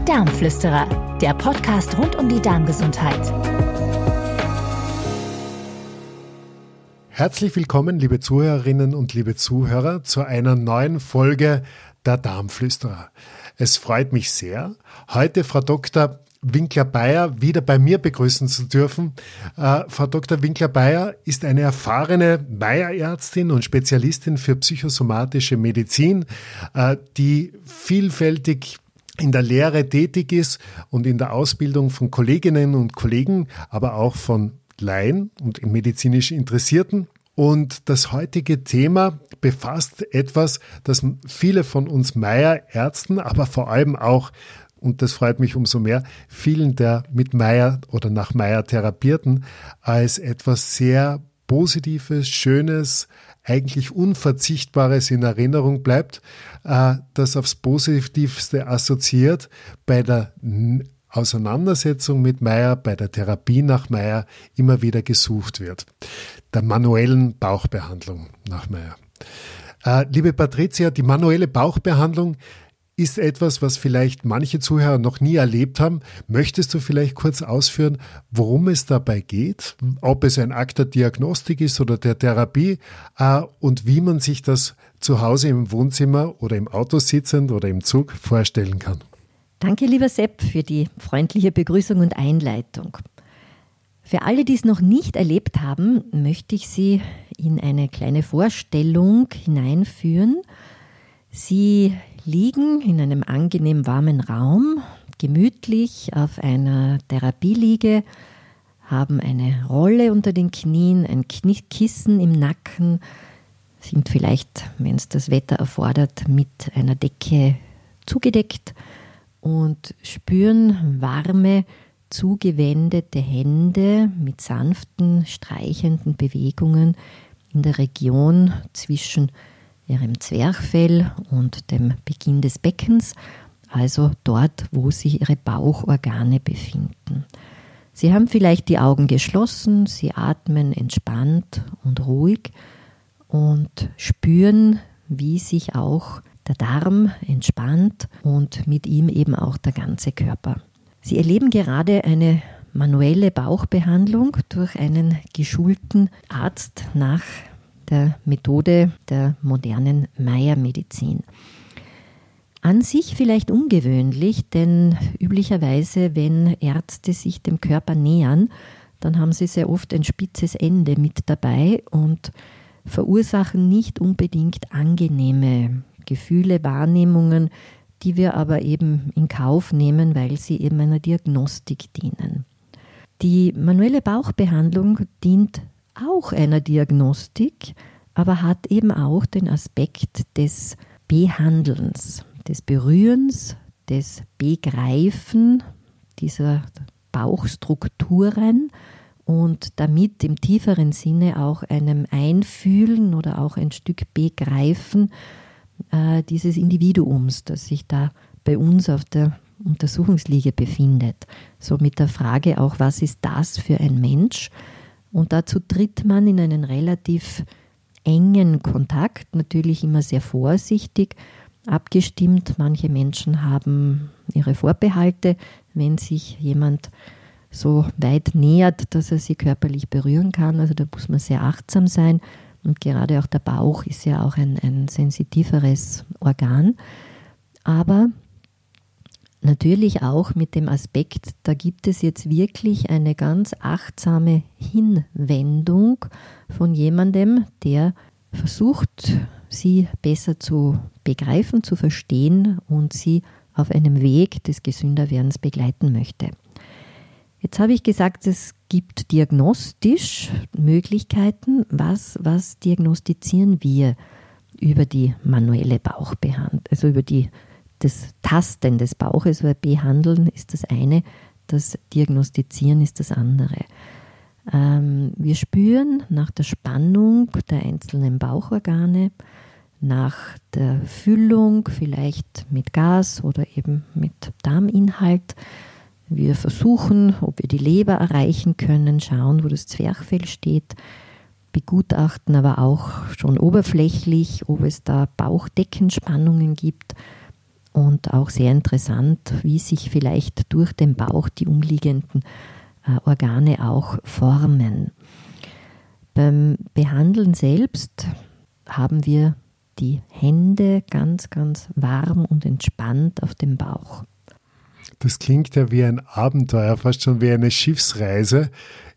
Die Darmflüsterer, der Podcast rund um die Darmgesundheit. Herzlich willkommen, liebe Zuhörerinnen und liebe Zuhörer, zu einer neuen Folge der Darmflüsterer. Es freut mich sehr, heute Frau Dr. Winkler-Bayer wieder bei mir begrüßen zu dürfen. Äh, Frau Dr. Winkler-Bayer ist eine erfahrene Bayer-Ärztin und Spezialistin für psychosomatische Medizin, äh, die vielfältig in der Lehre tätig ist und in der Ausbildung von Kolleginnen und Kollegen, aber auch von Laien und medizinisch Interessierten. Und das heutige Thema befasst etwas, das viele von uns Meier-Ärzten, aber vor allem auch, und das freut mich umso mehr, vielen der mit Meier oder nach Meier Therapierten als etwas sehr Positives, Schönes, eigentlich Unverzichtbares in Erinnerung bleibt, äh, das aufs Positivste assoziiert bei der Auseinandersetzung mit Meyer, bei der Therapie nach Meyer immer wieder gesucht wird. Der manuellen Bauchbehandlung nach Meyer. Äh, liebe Patricia, die manuelle Bauchbehandlung ist etwas, was vielleicht manche Zuhörer noch nie erlebt haben. Möchtest du vielleicht kurz ausführen, worum es dabei geht, ob es ein Akt der Diagnostik ist oder der Therapie äh, und wie man sich das zu Hause im Wohnzimmer oder im Auto sitzend oder im Zug vorstellen kann? Danke, lieber Sepp, für die freundliche Begrüßung und Einleitung. Für alle, die es noch nicht erlebt haben, möchte ich Sie in eine kleine Vorstellung hineinführen. Sie liegen in einem angenehm warmen Raum, gemütlich auf einer Therapieliege, haben eine Rolle unter den Knien, ein Kissen im Nacken, sind vielleicht, wenn es das Wetter erfordert, mit einer Decke zugedeckt und spüren warme, zugewendete Hände mit sanften, streichenden Bewegungen in der Region zwischen ihrem Zwerchfell und dem Beginn des Beckens, also dort, wo sich ihre Bauchorgane befinden. Sie haben vielleicht die Augen geschlossen, sie atmen entspannt und ruhig und spüren, wie sich auch der Darm entspannt und mit ihm eben auch der ganze Körper. Sie erleben gerade eine manuelle Bauchbehandlung durch einen geschulten Arzt nach der Methode der modernen Meiermedizin. An sich vielleicht ungewöhnlich, denn üblicherweise, wenn Ärzte sich dem Körper nähern, dann haben sie sehr oft ein spitzes Ende mit dabei und verursachen nicht unbedingt angenehme Gefühle, Wahrnehmungen, die wir aber eben in Kauf nehmen, weil sie eben einer Diagnostik dienen. Die manuelle Bauchbehandlung dient auch einer Diagnostik, aber hat eben auch den Aspekt des Behandelns, des Berührens, des Begreifen dieser Bauchstrukturen und damit im tieferen Sinne auch einem Einfühlen oder auch ein Stück Begreifen äh, dieses Individuums, das sich da bei uns auf der Untersuchungsliege befindet. So mit der Frage auch, was ist das für ein Mensch? Und dazu tritt man in einen relativ engen Kontakt, natürlich immer sehr vorsichtig, abgestimmt. Manche Menschen haben ihre Vorbehalte, wenn sich jemand so weit nähert, dass er sie körperlich berühren kann. Also da muss man sehr achtsam sein. Und gerade auch der Bauch ist ja auch ein, ein sensitiveres Organ. Aber natürlich auch mit dem Aspekt, da gibt es jetzt wirklich eine ganz achtsame Hinwendung von jemandem, der versucht, sie besser zu begreifen, zu verstehen und sie auf einem Weg des Gesünderwerdens begleiten möchte. Jetzt habe ich gesagt, es gibt diagnostisch Möglichkeiten. Was, was diagnostizieren wir über die manuelle Bauchbehandlung, also über die, das Tasten des Bauches, weil behandeln ist das eine, das Diagnostizieren ist das andere. Ähm, wir spüren nach der Spannung der einzelnen Bauchorgane, nach der Füllung, vielleicht mit Gas oder eben mit Darminhalt, wir versuchen, ob wir die Leber erreichen können, schauen, wo das Zwerchfell steht, begutachten aber auch schon oberflächlich, ob es da Bauchdeckenspannungen gibt. Und auch sehr interessant, wie sich vielleicht durch den Bauch die umliegenden äh, Organe auch formen. Beim Behandeln selbst haben wir die Hände ganz, ganz warm und entspannt auf dem Bauch. Das klingt ja wie ein Abenteuer, fast schon wie eine Schiffsreise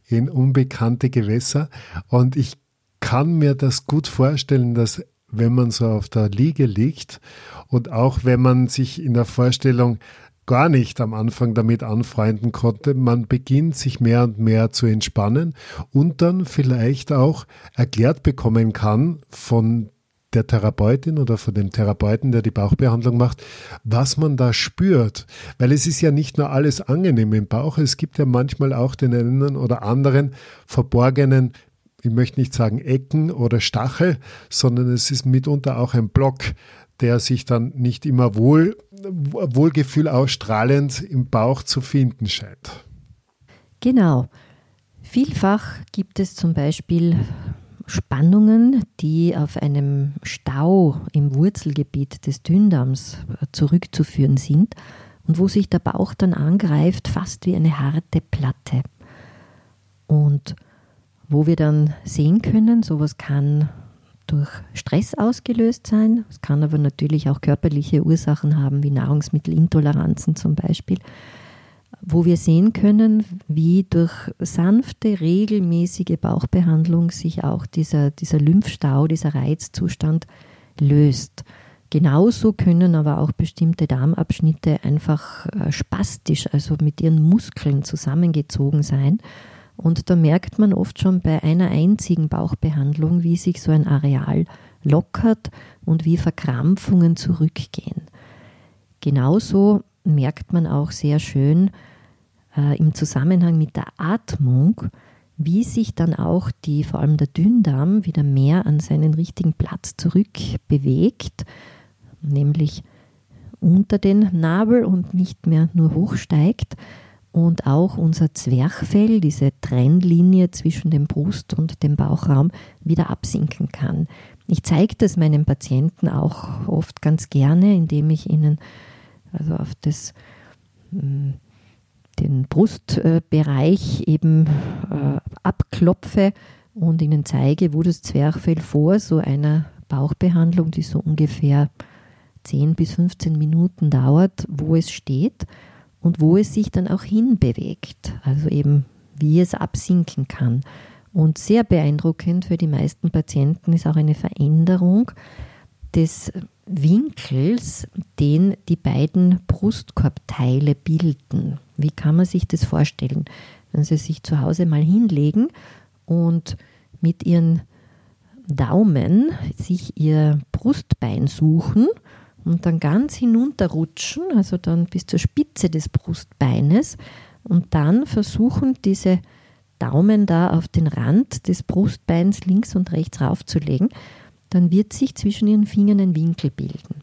in unbekannte Gewässer. Und ich kann mir das gut vorstellen, dass wenn man so auf der Liege liegt und auch wenn man sich in der Vorstellung gar nicht am Anfang damit anfreunden konnte, man beginnt sich mehr und mehr zu entspannen und dann vielleicht auch erklärt bekommen kann von der Therapeutin oder von dem Therapeuten, der die Bauchbehandlung macht, was man da spürt. Weil es ist ja nicht nur alles angenehm im Bauch, es gibt ja manchmal auch den einen oder anderen verborgenen ich möchte nicht sagen Ecken oder Stachel, sondern es ist mitunter auch ein Block, der sich dann nicht immer wohl, Wohlgefühl ausstrahlend im Bauch zu finden scheint. Genau. Vielfach gibt es zum Beispiel Spannungen, die auf einem Stau im Wurzelgebiet des Dünndarms zurückzuführen sind und wo sich der Bauch dann angreift, fast wie eine harte Platte. Und wo wir dann sehen können, sowas kann durch Stress ausgelöst sein, es kann aber natürlich auch körperliche Ursachen haben, wie Nahrungsmittelintoleranzen zum Beispiel, wo wir sehen können, wie durch sanfte, regelmäßige Bauchbehandlung sich auch dieser, dieser Lymphstau, dieser Reizzustand löst. Genauso können aber auch bestimmte Darmabschnitte einfach äh, spastisch, also mit ihren Muskeln zusammengezogen sein und da merkt man oft schon bei einer einzigen Bauchbehandlung, wie sich so ein Areal lockert und wie Verkrampfungen zurückgehen. Genauso merkt man auch sehr schön äh, im Zusammenhang mit der Atmung, wie sich dann auch die, vor allem der Dünndarm, wieder mehr an seinen richtigen Platz zurückbewegt, nämlich unter den Nabel und nicht mehr nur hochsteigt und auch unser Zwerchfell, diese Trennlinie zwischen dem Brust- und dem Bauchraum, wieder absinken kann. Ich zeige das meinen Patienten auch oft ganz gerne, indem ich ihnen also auf das, hm, den Brustbereich eben äh, abklopfe und ihnen zeige, wo das Zwerchfell vor so einer Bauchbehandlung, die so ungefähr 10 bis 15 Minuten dauert, wo es steht und wo es sich dann auch hinbewegt, also eben wie es absinken kann. Und sehr beeindruckend für die meisten Patienten ist auch eine Veränderung des Winkels, den die beiden Brustkorbteile bilden. Wie kann man sich das vorstellen? Wenn Sie sich zu Hause mal hinlegen und mit Ihren Daumen sich Ihr Brustbein suchen und dann ganz hinunterrutschen, also dann bis zur Spitze des Brustbeines und dann versuchen diese Daumen da auf den Rand des Brustbeins links und rechts raufzulegen, dann wird sich zwischen ihren Fingern ein Winkel bilden.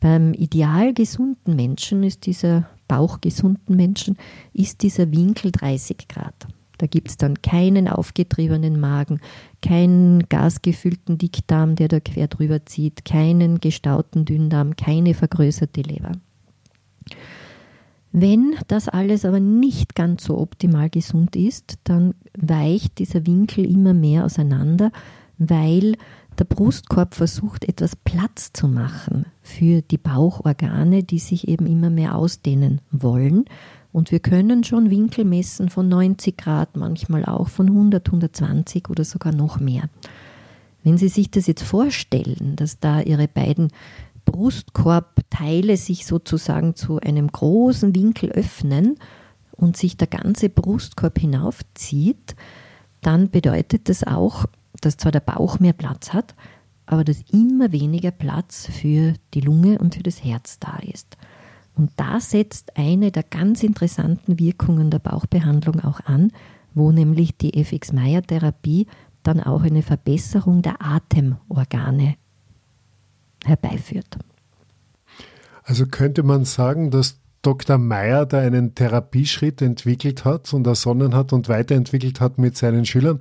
Beim ideal gesunden Menschen ist dieser bauchgesunden Menschen ist dieser Winkel 30 Grad. Da gibt es dann keinen aufgetriebenen Magen, keinen gasgefüllten Dickdarm, der da quer drüber zieht, keinen gestauten Dünndarm, keine vergrößerte Leber. Wenn das alles aber nicht ganz so optimal gesund ist, dann weicht dieser Winkel immer mehr auseinander, weil der Brustkorb versucht, etwas Platz zu machen für die Bauchorgane, die sich eben immer mehr ausdehnen wollen. Und wir können schon Winkel messen von 90 Grad, manchmal auch von 100, 120 oder sogar noch mehr. Wenn Sie sich das jetzt vorstellen, dass da Ihre beiden Brustkorbteile sich sozusagen zu einem großen Winkel öffnen und sich der ganze Brustkorb hinaufzieht, dann bedeutet das auch, dass zwar der Bauch mehr Platz hat, aber dass immer weniger Platz für die Lunge und für das Herz da ist. Und da setzt eine der ganz interessanten Wirkungen der Bauchbehandlung auch an, wo nämlich die FX-Meyer-Therapie dann auch eine Verbesserung der Atemorgane herbeiführt. Also könnte man sagen, dass Dr. Meyer da einen Therapieschritt entwickelt hat und ersonnen hat und weiterentwickelt hat mit seinen Schülern,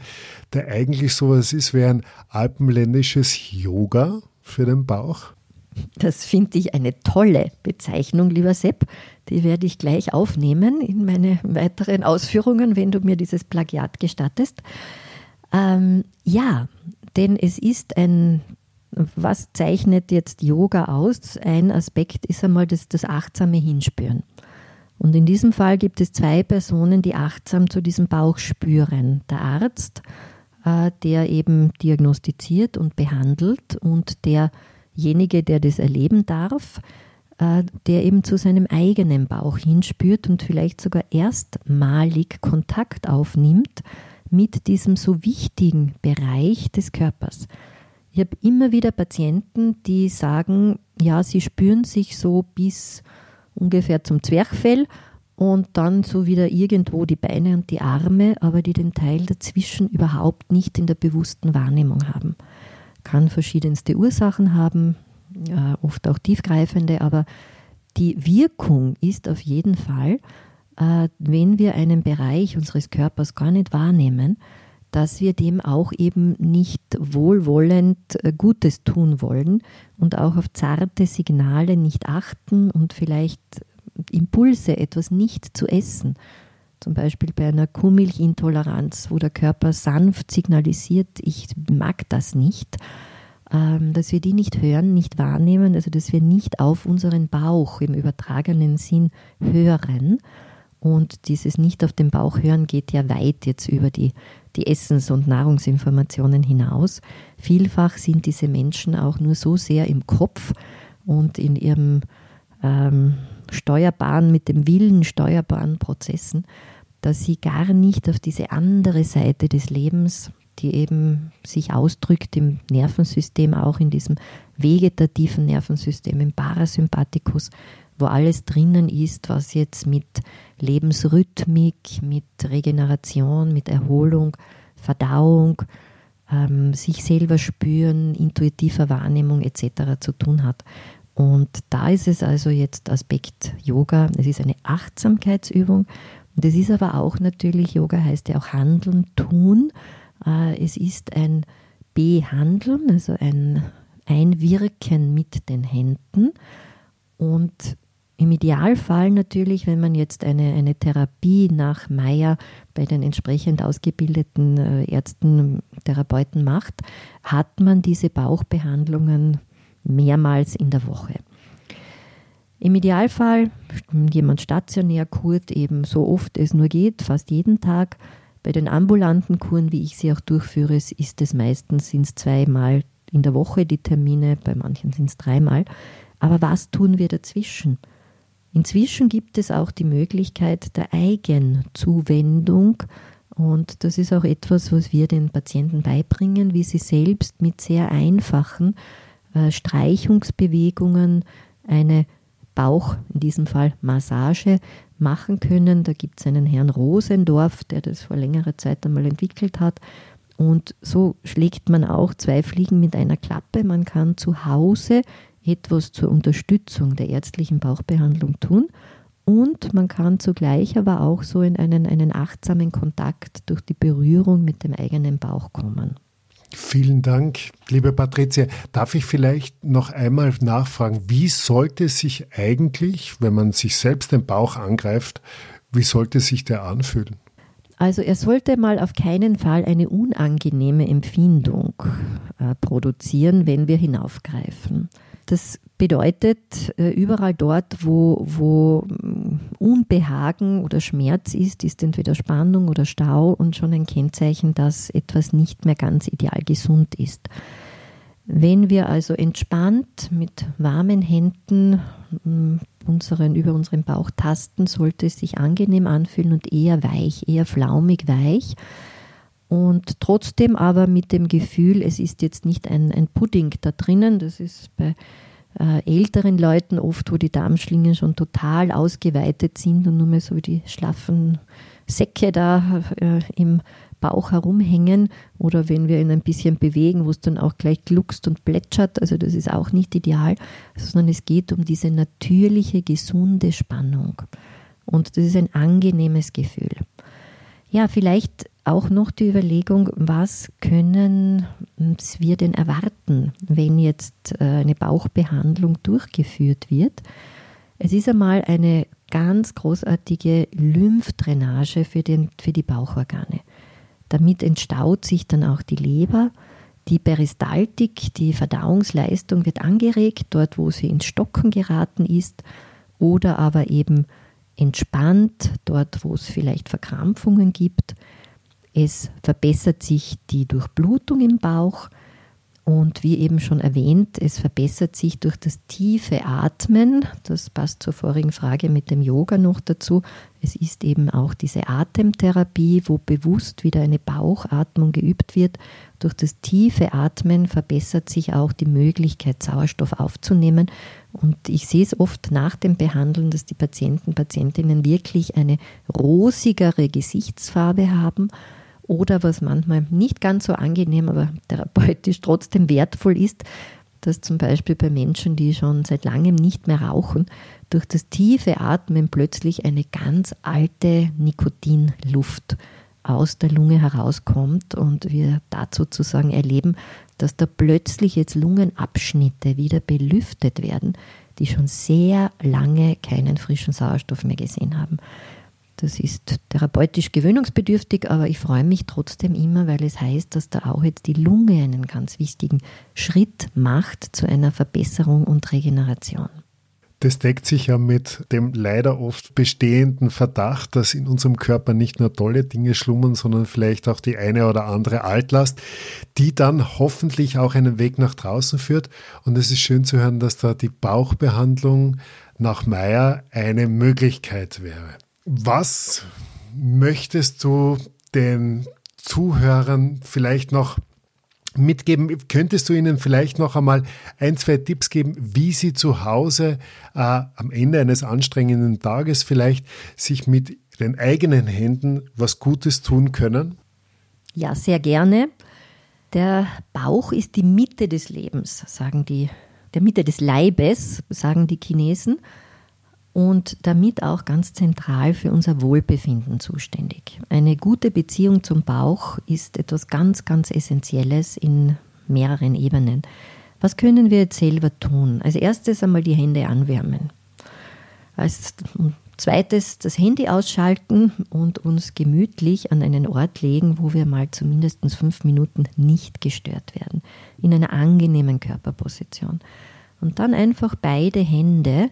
der eigentlich sowas ist wie ein alpenländisches Yoga für den Bauch? Das finde ich eine tolle Bezeichnung, lieber Sepp. Die werde ich gleich aufnehmen in meine weiteren Ausführungen, wenn du mir dieses Plagiat gestattest. Ähm, ja, denn es ist ein, was zeichnet jetzt Yoga aus? Ein Aspekt ist einmal das, das achtsame Hinspüren. Und in diesem Fall gibt es zwei Personen, die achtsam zu diesem Bauch spüren. Der Arzt, äh, der eben diagnostiziert und behandelt und derjenige, der das erleben darf, äh, der eben zu seinem eigenen Bauch hinspürt und vielleicht sogar erstmalig Kontakt aufnimmt mit diesem so wichtigen Bereich des Körpers. Ich habe immer wieder Patienten, die sagen, ja, sie spüren sich so bis ungefähr zum Zwerchfell und dann so wieder irgendwo die Beine und die Arme, aber die den Teil dazwischen überhaupt nicht in der bewussten Wahrnehmung haben. Kann verschiedenste Ursachen haben, äh, oft auch tiefgreifende, aber die Wirkung ist auf jeden Fall, äh, wenn wir einen Bereich unseres Körpers gar nicht wahrnehmen, dass wir dem auch eben nicht wohlwollend äh, Gutes tun wollen und auch auf zarte Signale nicht achten und vielleicht Impulse, etwas nicht zu essen. Zum Beispiel bei einer Kuhmilchintoleranz, wo der Körper sanft signalisiert, ich mag das nicht, ähm, dass wir die nicht hören, nicht wahrnehmen, also dass wir nicht auf unseren Bauch im übertragenen Sinn hören. Und dieses Nicht auf den Bauch hören geht ja weit jetzt über die, die Essens- und Nahrungsinformationen hinaus. Vielfach sind diese Menschen auch nur so sehr im Kopf und in ihrem ähm, steuerbaren, mit dem Willen steuerbaren Prozessen, dass sie gar nicht auf diese andere Seite des Lebens die eben sich ausdrückt im Nervensystem, auch in diesem vegetativen Nervensystem, im Parasympathikus, wo alles drinnen ist, was jetzt mit Lebensrhythmik, mit Regeneration, mit Erholung, Verdauung, ähm, sich selber spüren, intuitiver Wahrnehmung etc. zu tun hat. Und da ist es also jetzt Aspekt Yoga, es ist eine Achtsamkeitsübung es ist aber auch natürlich, Yoga heißt ja auch Handeln, Tun äh, es ist ein Behandeln, also ein Einwirken mit den Händen und im Idealfall natürlich, wenn man jetzt eine, eine Therapie nach Meyer bei den entsprechend ausgebildeten äh, Ärzten, Therapeuten macht, hat man diese Bauchbehandlungen mehrmals in der Woche. Im Idealfall jemand stationär kurt eben so oft es nur geht, fast jeden Tag bei den ambulanten Kuren, wie ich sie auch durchführe, ist es meistens sind es zweimal in der Woche die Termine, bei manchen sind es dreimal. Aber was tun wir dazwischen? Inzwischen gibt es auch die Möglichkeit der Eigenzuwendung und das ist auch etwas, was wir den Patienten beibringen, wie sie selbst mit sehr einfachen äh, Streichungsbewegungen eine Bauch, in diesem Fall Massage, machen können. Da gibt es einen Herrn Rosendorf, der das vor längerer Zeit einmal entwickelt hat. Und so schlägt man auch zwei Fliegen mit einer Klappe. Man kann zu Hause etwas zur Unterstützung der ärztlichen Bauchbehandlung tun und man kann zugleich aber auch so in einen, einen achtsamen Kontakt durch die Berührung mit dem eigenen Bauch kommen. Vielen Dank, liebe Patricia. Darf ich vielleicht noch einmal nachfragen, wie sollte sich eigentlich, wenn man sich selbst den Bauch angreift, wie sollte sich der anfühlen? Also er sollte mal auf keinen Fall eine unangenehme Empfindung äh, produzieren, wenn wir hinaufgreifen. Das bedeutet, äh, überall dort, wo, wo mm, Unbehagen oder Schmerz ist, ist entweder Spannung oder Stau und schon ein Kennzeichen, dass etwas nicht mehr ganz ideal gesund ist. Wenn wir also entspannt mit warmen Händen mm, unseren, über unseren Bauch tasten, sollte es sich angenehm anfühlen und eher weich, eher flaumig weich. Und trotzdem aber mit dem Gefühl, es ist jetzt nicht ein, ein Pudding da drinnen, das ist bei älteren Leuten oft, wo die Darmschlingen schon total ausgeweitet sind und nur mehr so die schlaffen Säcke da äh, im Bauch herumhängen oder wenn wir ihn ein bisschen bewegen, wo es dann auch gleich gluckst und plätschert. Also das ist auch nicht ideal, sondern es geht um diese natürliche, gesunde Spannung. Und das ist ein angenehmes Gefühl. Ja, vielleicht auch noch die Überlegung, was können wir denn erwarten, wenn jetzt äh, eine Bauchbehandlung durchgeführt wird. Es ist einmal eine ganz großartige Lymphdrainage für, den, für die Bauchorgane. Damit entstaut sich dann auch die Leber. Die Peristaltik, die Verdauungsleistung wird angeregt, dort wo sie ins Stocken geraten ist, oder aber eben entspannt, dort wo es vielleicht Verkrampfungen gibt. Es verbessert sich die Durchblutung im Bauch und wie eben schon erwähnt, es verbessert sich durch das tiefe Atmen. Das passt zur vorigen Frage mit dem Yoga noch dazu. Es ist eben auch diese Atemtherapie, wo bewusst wieder eine Bauchatmung geübt wird. Durch das tiefe Atmen verbessert sich auch die Möglichkeit, Sauerstoff aufzunehmen. Und ich sehe es oft nach dem Behandeln, dass die Patienten, Patientinnen wirklich eine rosigere Gesichtsfarbe haben oder was manchmal nicht ganz so angenehm, aber therapeutisch trotzdem wertvoll ist, dass zum Beispiel bei Menschen, die schon seit langem nicht mehr rauchen, durch das tiefe Atmen plötzlich eine ganz alte Nikotinluft aus der Lunge herauskommt und wir dazu sozusagen erleben, dass da plötzlich jetzt Lungenabschnitte wieder belüftet werden, die schon sehr lange keinen frischen Sauerstoff mehr gesehen haben. Das ist therapeutisch gewöhnungsbedürftig, aber ich freue mich trotzdem immer, weil es heißt, dass da auch jetzt die Lunge einen ganz wichtigen Schritt macht zu einer Verbesserung und Regeneration. Das deckt sich ja mit dem leider oft bestehenden Verdacht, dass in unserem Körper nicht nur tolle Dinge schlummern, sondern vielleicht auch die eine oder andere Altlast, die dann hoffentlich auch einen Weg nach draußen führt. Und es ist schön zu hören, dass da die Bauchbehandlung nach Meyer eine Möglichkeit wäre. Was möchtest du den Zuhörern vielleicht noch mitgeben? Könntest du ihnen vielleicht noch einmal ein, zwei Tipps geben, wie sie zu Hause äh, am Ende eines anstrengenden Tages vielleicht sich mit den eigenen Händen was Gutes tun können? Ja, sehr gerne. Der Bauch ist die Mitte des Lebens, sagen die, der Mitte des Leibes, sagen die Chinesen und damit auch ganz zentral für unser Wohlbefinden zuständig. Eine gute Beziehung zum Bauch ist etwas ganz, ganz Essentielles in mehreren Ebenen. Was können wir jetzt selber tun? Als erstes einmal die Hände anwärmen. Als zweites das Handy ausschalten und uns gemütlich an einen Ort legen, wo wir mal zumindest fünf Minuten nicht gestört werden. In einer angenehmen Körperposition. Und dann einfach beide Hände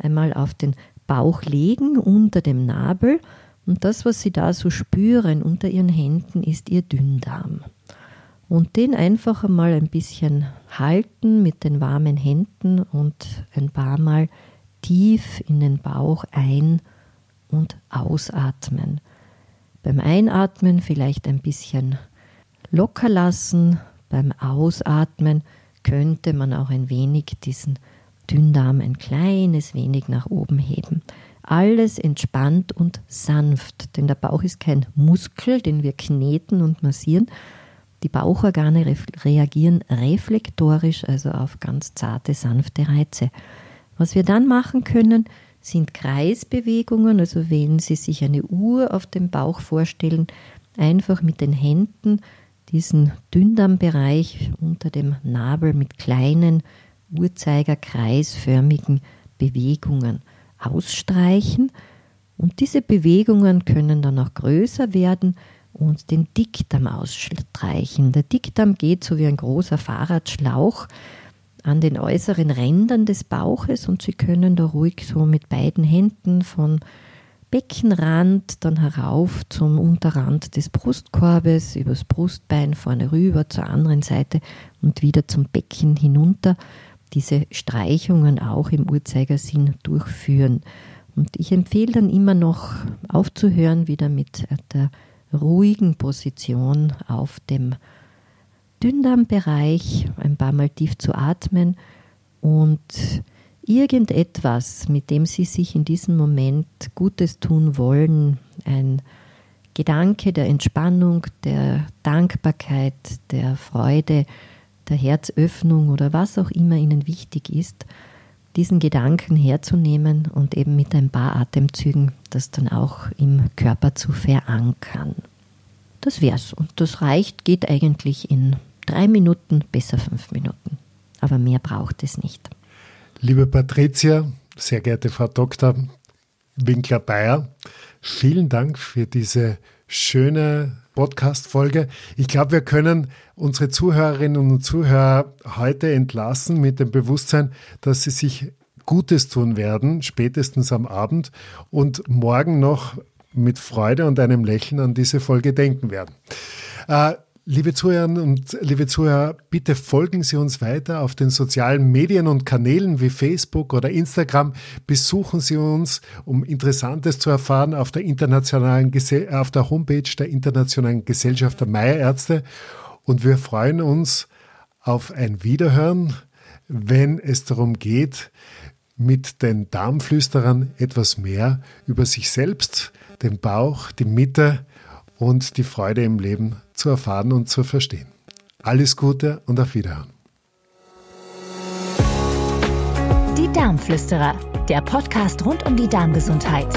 einmal auf den Bauch legen, unter dem Nabel. Und das, was Sie da so spüren unter Ihren Händen, ist Ihr Dünndarm. Und den einfach einmal ein bisschen halten mit den warmen Händen und ein paar Mal tief in den Bauch ein- und ausatmen. Beim Einatmen vielleicht ein bisschen locker lassen, beim Ausatmen könnte man auch ein wenig diesen Dünndarm ein kleines wenig nach oben heben. Alles entspannt und sanft, denn der Bauch ist kein Muskel, den wir kneten und massieren. Die Bauchorgane re reagieren reflektorisch, also auf ganz zarte, sanfte Reize. Was wir dann machen können, sind Kreisbewegungen, also wenn Sie sich eine Uhr auf dem Bauch vorstellen, einfach mit den Händen diesen Dünndarmbereich unter dem Nabel mit kleinen uhrzeigerkreisförmigen Bewegungen ausstreichen. Und diese Bewegungen können dann auch größer werden und den Dickdarm ausstreichen. Der Dickdarm geht so wie ein großer Fahrradschlauch an den äußeren Rändern des Bauches und Sie können da ruhig so mit beiden Händen von Beckenrand dann herauf zum Unterrand des Brustkorbes, übers Brustbein vorne rüber zur anderen Seite und wieder zum Becken hinunter diese Streichungen auch im Uhrzeigersinn durchführen. Und ich empfehle dann immer noch aufzuhören, wieder mit der ruhigen Position auf dem Dünndarmbereich, ein paar Mal tief zu atmen und irgendetwas, mit dem Sie sich in diesem Moment Gutes tun wollen, ein Gedanke der Entspannung, der Dankbarkeit, der Freude, der Herzöffnung oder was auch immer Ihnen wichtig ist, diesen Gedanken herzunehmen und eben mit ein paar Atemzügen das dann auch im Körper zu verankern. das wär's. Und das reicht, geht eigentlich in drei Minuten, besser fünf Minuten. Aber mehr braucht es nicht. Liebe Patricia, sehr geehrte Frau Dr. Winkler-Bayer, vielen Dank für diese schöne Podcast-Folge. Ich glaube, wir können unsere Zuhörerinnen und Zuhörer heute entlassen mit dem Bewusstsein, dass sie sich Gutes tun werden, spätestens am Abend und morgen noch mit Freude und einem Lächeln an diese Folge denken werden. Äh, Liebe Zuhörerinnen und liebe Zuhörer, bitte folgen Sie uns weiter auf den sozialen Medien und Kanälen wie Facebook oder Instagram. Besuchen Sie uns, um Interessantes zu erfahren auf der internationalen auf der Homepage der Internationalen Gesellschaft der Meierärzte. Und wir freuen uns auf ein Wiederhören, wenn es darum geht, mit den Darmflüsterern etwas mehr über sich selbst, den Bauch, die Mitte und die Freude im Leben zu erfahren und zu verstehen. Alles Gute und auf Wiederhören. Die Darmflüsterer, der Podcast rund um die Darmgesundheit.